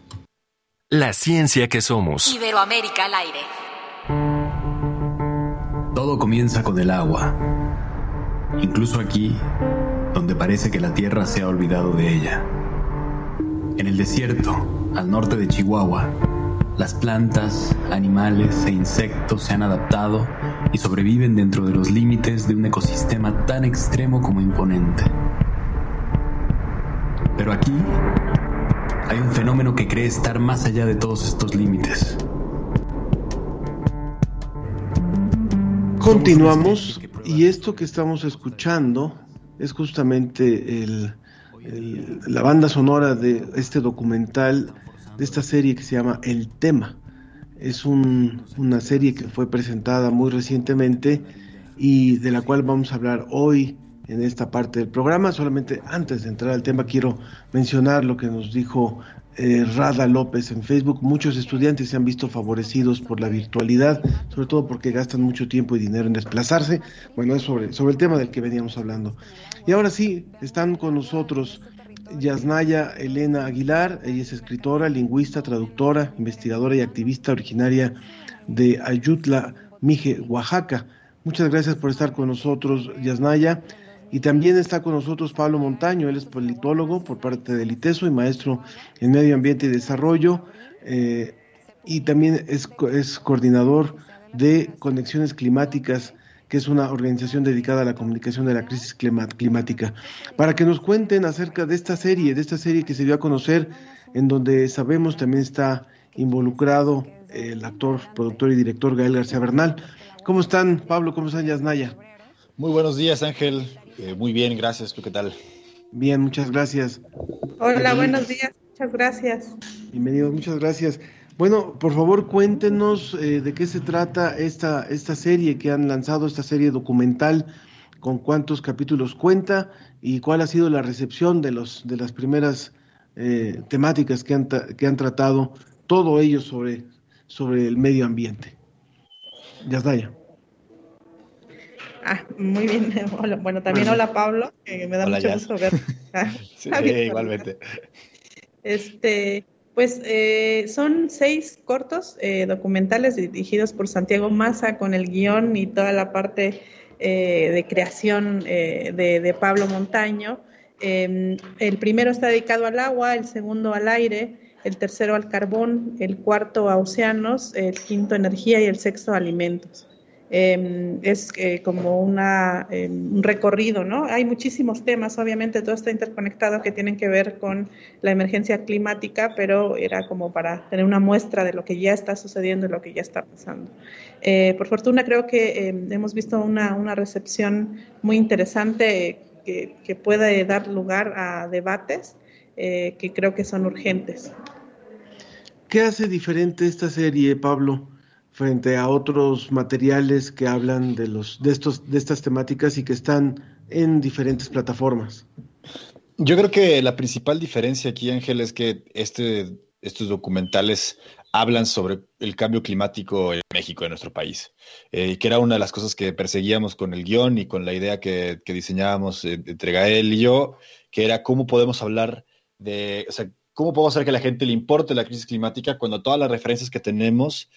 La ciencia que somos. Iberoamérica al aire. Todo comienza con el agua. Incluso aquí, donde parece que la Tierra se ha olvidado de ella. En el desierto, al norte de Chihuahua, las plantas, animales e insectos se han adaptado y sobreviven dentro de los límites de un ecosistema tan extremo como imponente. Pero aquí hay un fenómeno que cree estar más allá de todos estos límites. Continuamos y esto que estamos escuchando es justamente la banda sonora de este documental de esta serie que se llama El Tema. Es una serie que fue presentada muy recientemente y de la cual vamos a hablar hoy en esta parte del programa. Solamente antes de entrar al tema quiero mencionar lo que nos dijo eh, Rada López en Facebook. Muchos estudiantes se han visto favorecidos por la virtualidad, sobre todo porque gastan mucho tiempo y dinero en desplazarse. Bueno, es sobre, sobre el tema del que veníamos hablando. Y ahora sí, están con nosotros Yasnaya Elena Aguilar, ella es escritora, lingüista, traductora, investigadora y activista originaria de Ayutla, Mije, Oaxaca. Muchas gracias por estar con nosotros, Yasnaya. Y también está con nosotros Pablo Montaño, él es politólogo por parte del ITESO y maestro en Medio Ambiente y Desarrollo, eh, y también es, es coordinador de Conexiones Climáticas que es una organización dedicada a la comunicación de la crisis climática, para que nos cuenten acerca de esta serie, de esta serie que se dio a conocer, en donde sabemos también está involucrado el actor, productor y director Gael García Bernal. ¿Cómo están, Pablo? ¿Cómo están, Yasnaya? Muy buenos días, Ángel. Eh, muy bien, gracias. ¿Tú qué tal? Bien, muchas gracias. Hola, buenos días. Muchas gracias. Bienvenidos, muchas gracias. Bueno, por favor cuéntenos eh, de qué se trata esta, esta serie que han lanzado, esta serie documental, con cuántos capítulos cuenta y cuál ha sido la recepción de, los, de las primeras eh, temáticas que han, que han tratado, todo ello sobre, sobre el medio ambiente. Yasdaya. Ah, muy bien. Bueno, también hola Pablo, que me da mucho gusto ver. sí, igualmente. Este, pues eh, son seis cortos eh, documentales dirigidos por Santiago Massa con el guion y toda la parte eh, de creación de, Pablo Montaño. Em, el primero está dedicado al agua, el segundo al aire, el tercero al carbón, el cuarto a océanos, el quinto energía y el sexto alimentos. Em, es eh, como una, em, un recorrido, ¿no? Hay muchísimos temas, obviamente todo está interconectado que tienen que ver con la emergencia climática, pero era como para tener una muestra de lo que ya está sucediendo y lo que ya está pasando. Eh, por fortuna creo que em, hemos visto una, una, recepción muy interesante que, que puede dar lugar a debates eh, que creo que son urgentes. ¿Qué hace diferente esta serie, Pablo? Frente a otros materiales que hablan de los de estos de estas temáticas y que están en diferentes plataformas. Yo creo que la principal diferencia aquí, Ángel, es que este, estos documentales hablan sobre el cambio climático en México, en nuestro país, eh, que era una de las cosas que perseguíamos con el guion y con la idea que, diseñábamos eh, entre Gael y yo, que era cómo podemos hablar de, o sea, cómo podemos hacer que a la gente le importe la crisis climática cuando todas las referencias que tenemos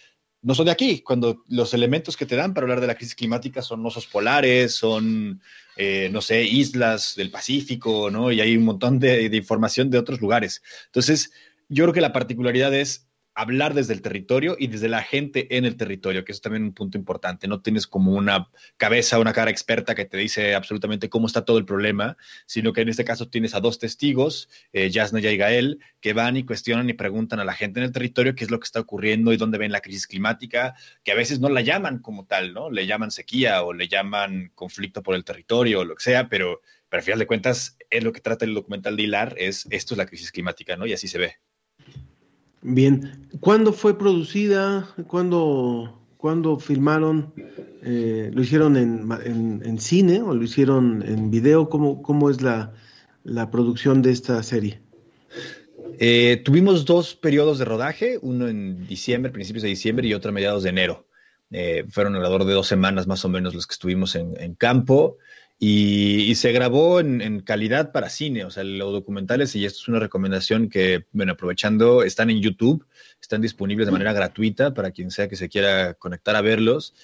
no son de aquí, cuando los elementos que te dan para hablar de la crisis climática son osos polares, son, eh, no sé, islas del Pacífico, ¿no? Y hay un montón de, información de otros lugares. Entonces, yo creo que la particularidad es hablar desde el territorio y desde la gente en el territorio, que es también un punto importante. No tienes como una cabeza, una cara experta que te dice absolutamente cómo está todo el problema, sino que en este caso tienes a dos testigos, eh, y Gael, que van y cuestionan y preguntan a la gente en el territorio qué es lo que está ocurriendo y dónde ven la crisis climática, que a veces no la llaman como tal, ¿no? Le llaman sequía o le llaman conflicto por el territorio o lo que sea, pero, pero al final de cuentas es lo que trata el documental de hilar, es esto es la crisis climática, ¿no? Y así se ve. Bien, ¿cuándo fue producida? ¿Cuándo, cuándo filmaron? Eh, ¿Lo hicieron en, cine o lo hicieron en video? ¿Cómo, cómo es la, producción de esta serie? Eh, tuvimos dos periodos de rodaje, uno en diciembre, principios de diciembre, y otro a mediados de enero. Eh, fueron alrededor de dos semanas más o menos los que estuvimos en, en campo. Y, se grabó en, calidad para cine, o sea, los documentales, y esto es una recomendación que, bueno, aprovechando, están en YouTube, están disponibles de manera gratuita para quien sea que se quiera conectar a verlos,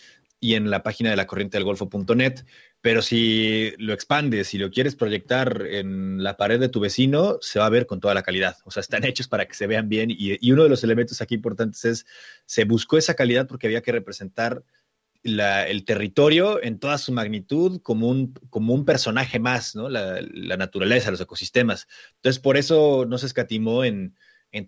y en la página de la corriente del golfo.net. Pero si lo expandes, si lo quieres proyectar en la pared de tu vecino, se va a ver con toda la calidad. O sea, están hechos para que se vean bien. Y, y uno de los elementos aquí importantes es, se buscó esa calidad porque había que representar el territorio en toda su magnitud como un, como un personaje más, ¿no? La, naturaleza, los ecosistemas. Entonces, por eso no se escatimó en,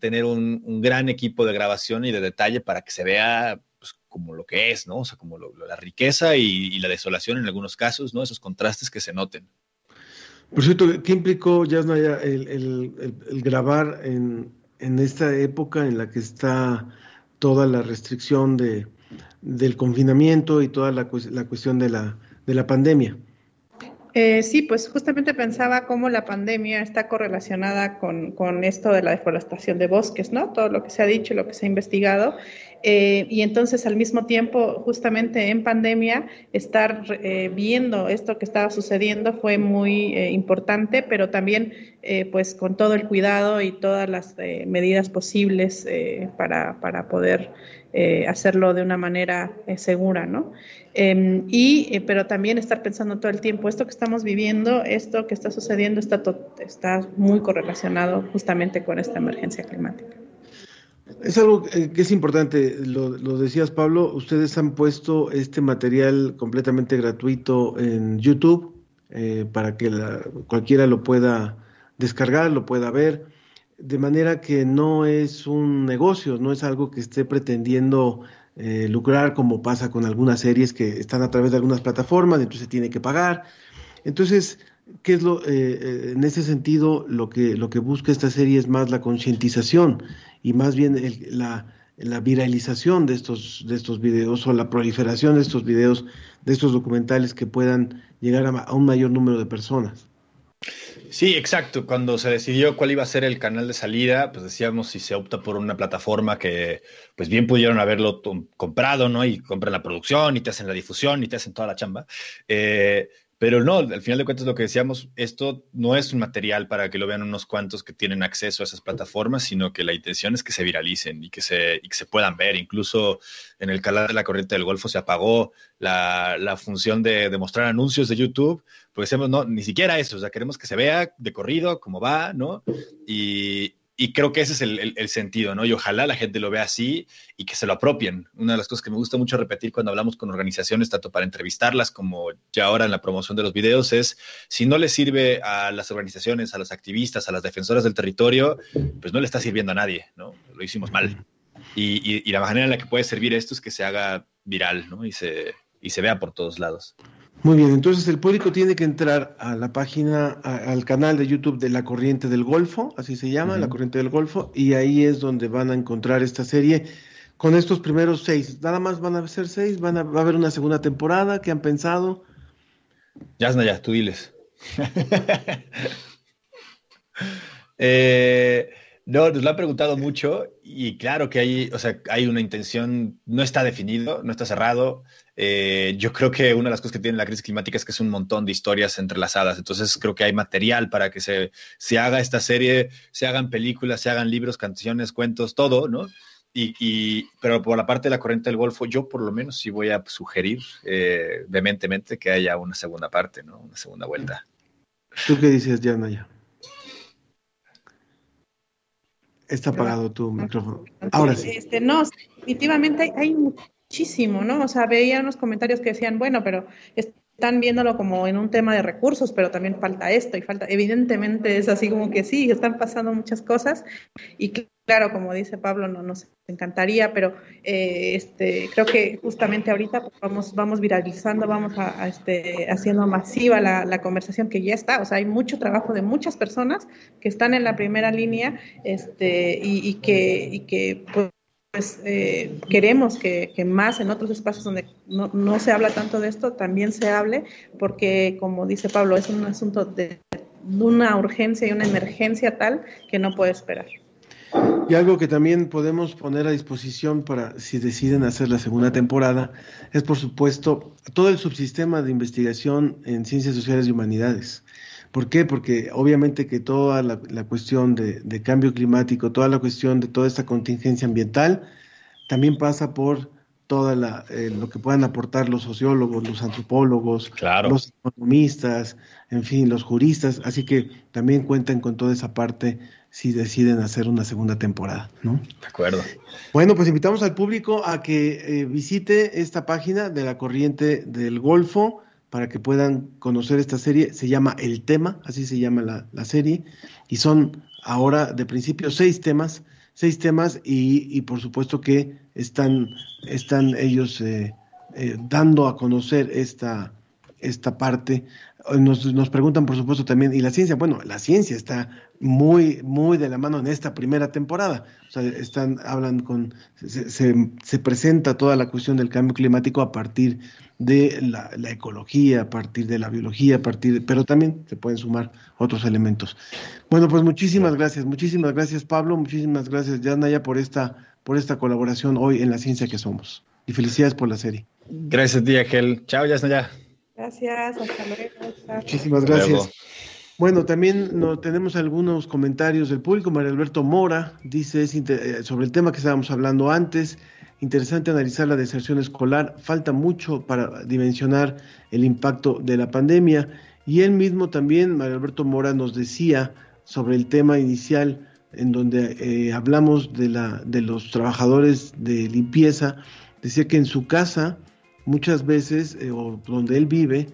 tener un, gran equipo de grabación y de detalle para que se vea pues, como lo que es, ¿no? O sea, como la riqueza y, la desolación en algunos casos, ¿no? Esos contrastes que se noten. Por cierto, ¿qué implicó, Yasnaya, el, el, grabar en, en esta época en la que está toda la restricción de, del confinamiento y toda la, la cuestión de la, de la pandemia. Eh, sí, pues justamente pensaba cómo la pandemia está correlacionada con, con, esto de la deforestación de bosques, ¿no? Todo lo que se ha dicho, lo que se ha investigado. Eh, y entonces al mismo tiempo, justamente en pandemia, estar eh, viendo esto que estaba sucediendo fue muy importante, pero también pues con todo el cuidado y todas las medidas posibles para, para poder eh, hacerlo de una manera eh, segura, ¿no? Em, y, eh, pero también estar pensando todo el tiempo, esto que estamos viviendo, esto que está sucediendo está, está muy correlacionado justamente con esta emergencia climática. Es algo que es importante, lo, decías Pablo, ustedes han puesto este material completamente gratuito en YouTube para que cualquiera lo pueda descargar, lo pueda ver de manera que no es un negocio, no es algo que esté pretendiendo eh, lucrar como pasa con algunas series que están a través de algunas plataformas, entonces se tiene que pagar. Entonces, ¿qué es lo, eh, eh, en ese sentido, lo que, lo que busca esta serie es más la concientización y más bien la, la, viralización de estos, de estos videos o la proliferación de estos videos, de estos documentales que puedan llegar a un mayor número de personas? Sí, exacto. Cuando se decidió cuál iba a ser el canal de salida, pues decíamos si se opta por una plataforma que, pues bien pudieron haberlo comprado, ¿no? Y compran la producción y te hacen la difusión y te hacen toda la chamba. Eh, pero no, al final de cuentas lo que decíamos, esto no es un material para que lo vean unos cuantos que tienen acceso a esas plataformas, sino que la intención es que se viralicen y que se, y que se puedan ver. Incluso en el canal de la corriente del Golfo se apagó la, la función de, de, mostrar anuncios de YouTube, porque decíamos, no, ni siquiera eso, o sea, queremos que se vea de corrido, cómo va, ¿no? Y, y creo que ese es el, sentido, ¿no? Y ojalá la gente lo vea así y que se lo apropien. Una de las cosas que me gusta mucho repetir cuando hablamos con organizaciones, tanto para entrevistarlas como ya ahora en la promoción de los videos, es si no le sirve a las organizaciones, a los activistas, a las defensoras del territorio, pues no le está sirviendo a nadie, ¿no? Lo hicimos mal. Y, y la manera en la que puede servir esto es que se haga viral, ¿no? Y se, y se vea por todos lados. Muy bien, entonces el público tiene que entrar a la página, al canal de YouTube de La Corriente del Golfo, así se llama, La Corriente del Golfo, y ahí es donde van a encontrar esta serie con estos primeros seis. Nada más van a ser seis, van a, va a haber una segunda temporada, ¿qué han pensado? Ya, ya, tú diles. eh, no, nos lo han preguntado mucho y claro que hay, o sea, hay una intención, no está definido, no está cerrado. Eh, yo creo que una de las cosas que tiene la crisis climática es que es un montón de historias entrelazadas, entonces creo que hay material para que se, se haga esta serie, se hagan películas, se hagan libros, canciones, cuentos, todo, ¿no? Y, y, pero por la parte de la corriente del Golfo, yo por lo menos sí voy a sugerir eh, vehementemente que haya una segunda parte, ¿no? Una segunda vuelta. ¿Tú qué dices, Diana? Ya? Está apagado tu micrófono. Ahora sí. Este, no, definitivamente hay, muchísimo, ¿no? O sea, veía unos comentarios que decían, bueno, pero están viéndolo como en un tema de recursos, pero también falta esto y falta, evidentemente es así como que sí, están pasando muchas cosas. Y claro, como dice Pablo, no nos encantaría, pero eh, este, creo que justamente ahorita pues, vamos, vamos viralizando, vamos a, este, haciendo masiva la, la, conversación que ya está, o sea, hay mucho trabajo de muchas personas que están en la primera línea este, y, y que, y que pues, pues eh, queremos que, más en otros espacios donde no, no, se habla tanto de esto también se hable, porque como dice Pablo, es un asunto de una urgencia y una emergencia tal que no puede esperar. Y algo que también podemos poner a disposición para si deciden hacer la segunda temporada es, por supuesto, todo el subsistema de investigación en ciencias sociales y humanidades. ¿Por qué? Porque obviamente que toda la, cuestión de, cambio climático, toda la cuestión de toda esta contingencia ambiental, también pasa por todo eh, lo que puedan aportar los sociólogos, los antropólogos, los economistas, en fin, los juristas. Así que también cuentan con toda esa parte si deciden hacer una segunda temporada, ¿no? De acuerdo. Bueno, pues invitamos al público a que eh, visite esta página de la corriente del Golfo para que puedan conocer esta serie. Se llama El Tema, así se llama la, serie, y son ahora de principio seis temas, seis temas y, por supuesto que están, están ellos eh, eh, dando a conocer esta, esta parte. Nos, nos preguntan, por supuesto, también, ¿y la ciencia? Bueno, la ciencia está muy, muy de la mano en esta primera temporada. O sea, están, hablan con, se, se, presenta toda la cuestión del cambio climático a partir de la, ecología, a partir de la biología, a partir pero también se pueden sumar otros elementos. Bueno, pues muchísimas gracias, muchísimas gracias Pablo, muchísimas gracias Yanaya por esta, por esta colaboración hoy en la ciencia que somos. Y felicidades por la serie. Gracias, Día Gel. Chao, Yanaya. Gracias, hasta luego. Muchísimas gracias. Bueno, también no, tenemos algunos comentarios del público. María Alberto Mora dice eh, sobre el tema que estábamos hablando antes. Interesante analizar la deserción escolar. Falta mucho para dimensionar el impacto de la pandemia. Y él mismo también, María Alberto Mora, nos decía sobre el tema inicial en donde eh, hablamos de, la, de los trabajadores de limpieza. Decía que en su casa muchas veces, eh, o donde él vive,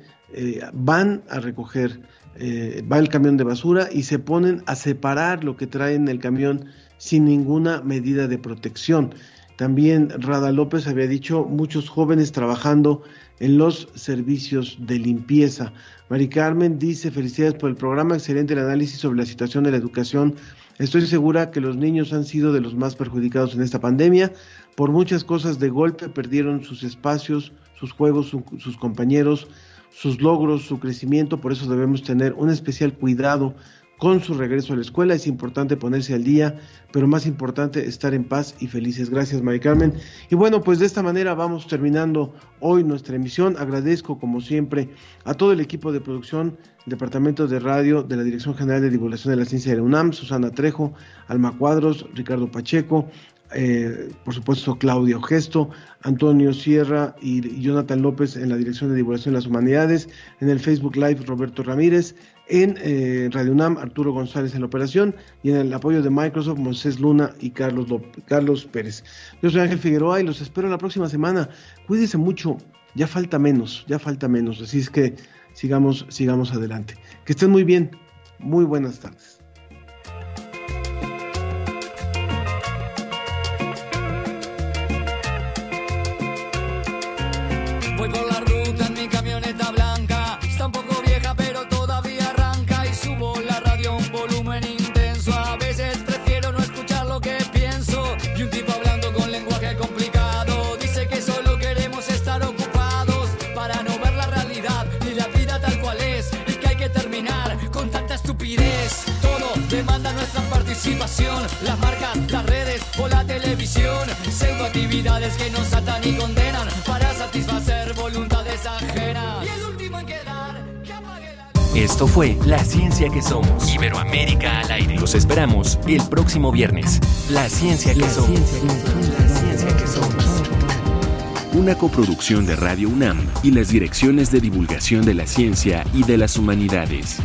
van a recoger eh, va el camión de basura y se ponen a separar lo que trae en el camión sin ninguna medida de protección. También Rada López había dicho muchos jóvenes trabajando en los servicios de limpieza. Mari Carmen dice felicidades por el programa, excelente el análisis sobre la situación de la educación. Estoy segura que los niños han sido de los más perjudicados en esta pandemia. Por muchas cosas de golpe perdieron sus espacios, sus juegos, sus compañeros, sus logros, su crecimiento, por eso debemos tener un especial cuidado con su regreso a la escuela. Es importante ponerse al día, pero más importante estar en paz y felices. Gracias, Mari Carmen. Y bueno, pues de esta manera vamos terminando hoy nuestra emisión. Agradezco, como siempre, a todo el equipo de producción, Departamento de Radio de la Dirección General de Divulgación de la Ciencia de la UNAM, Susana Trejo, Alma Cuadros, Ricardo Pacheco, eh, por supuesto Claudio Gesto, Antonio Sierra y Jonathan López en la Dirección de Divulgación de las Humanidades, en el Facebook Live Roberto Ramírez, en eh, Radio UNAM Arturo González en la operación y en el apoyo de Microsoft Moisés Luna y Carlos, Carlos Pérez. Yo soy Ángel Figueroa y los espero la próxima semana. Cuídense mucho, ya falta menos, ya falta menos, así es que sigamos, sigamos adelante. Que estén muy bien, muy buenas tardes. Las marcas, las redes o la televisión, pseudo actividades que nos atan y condenan para satisfacer voluntades ajenas. Y el último en quedar, que apague la... Esto fue La Ciencia que Somos. Iberoamérica al aire. Los esperamos el próximo viernes. La Ciencia que Somos. la Ciencia que Somos. Una coproducción de Radio UNAM y las direcciones de divulgación de la ciencia y de las humanidades.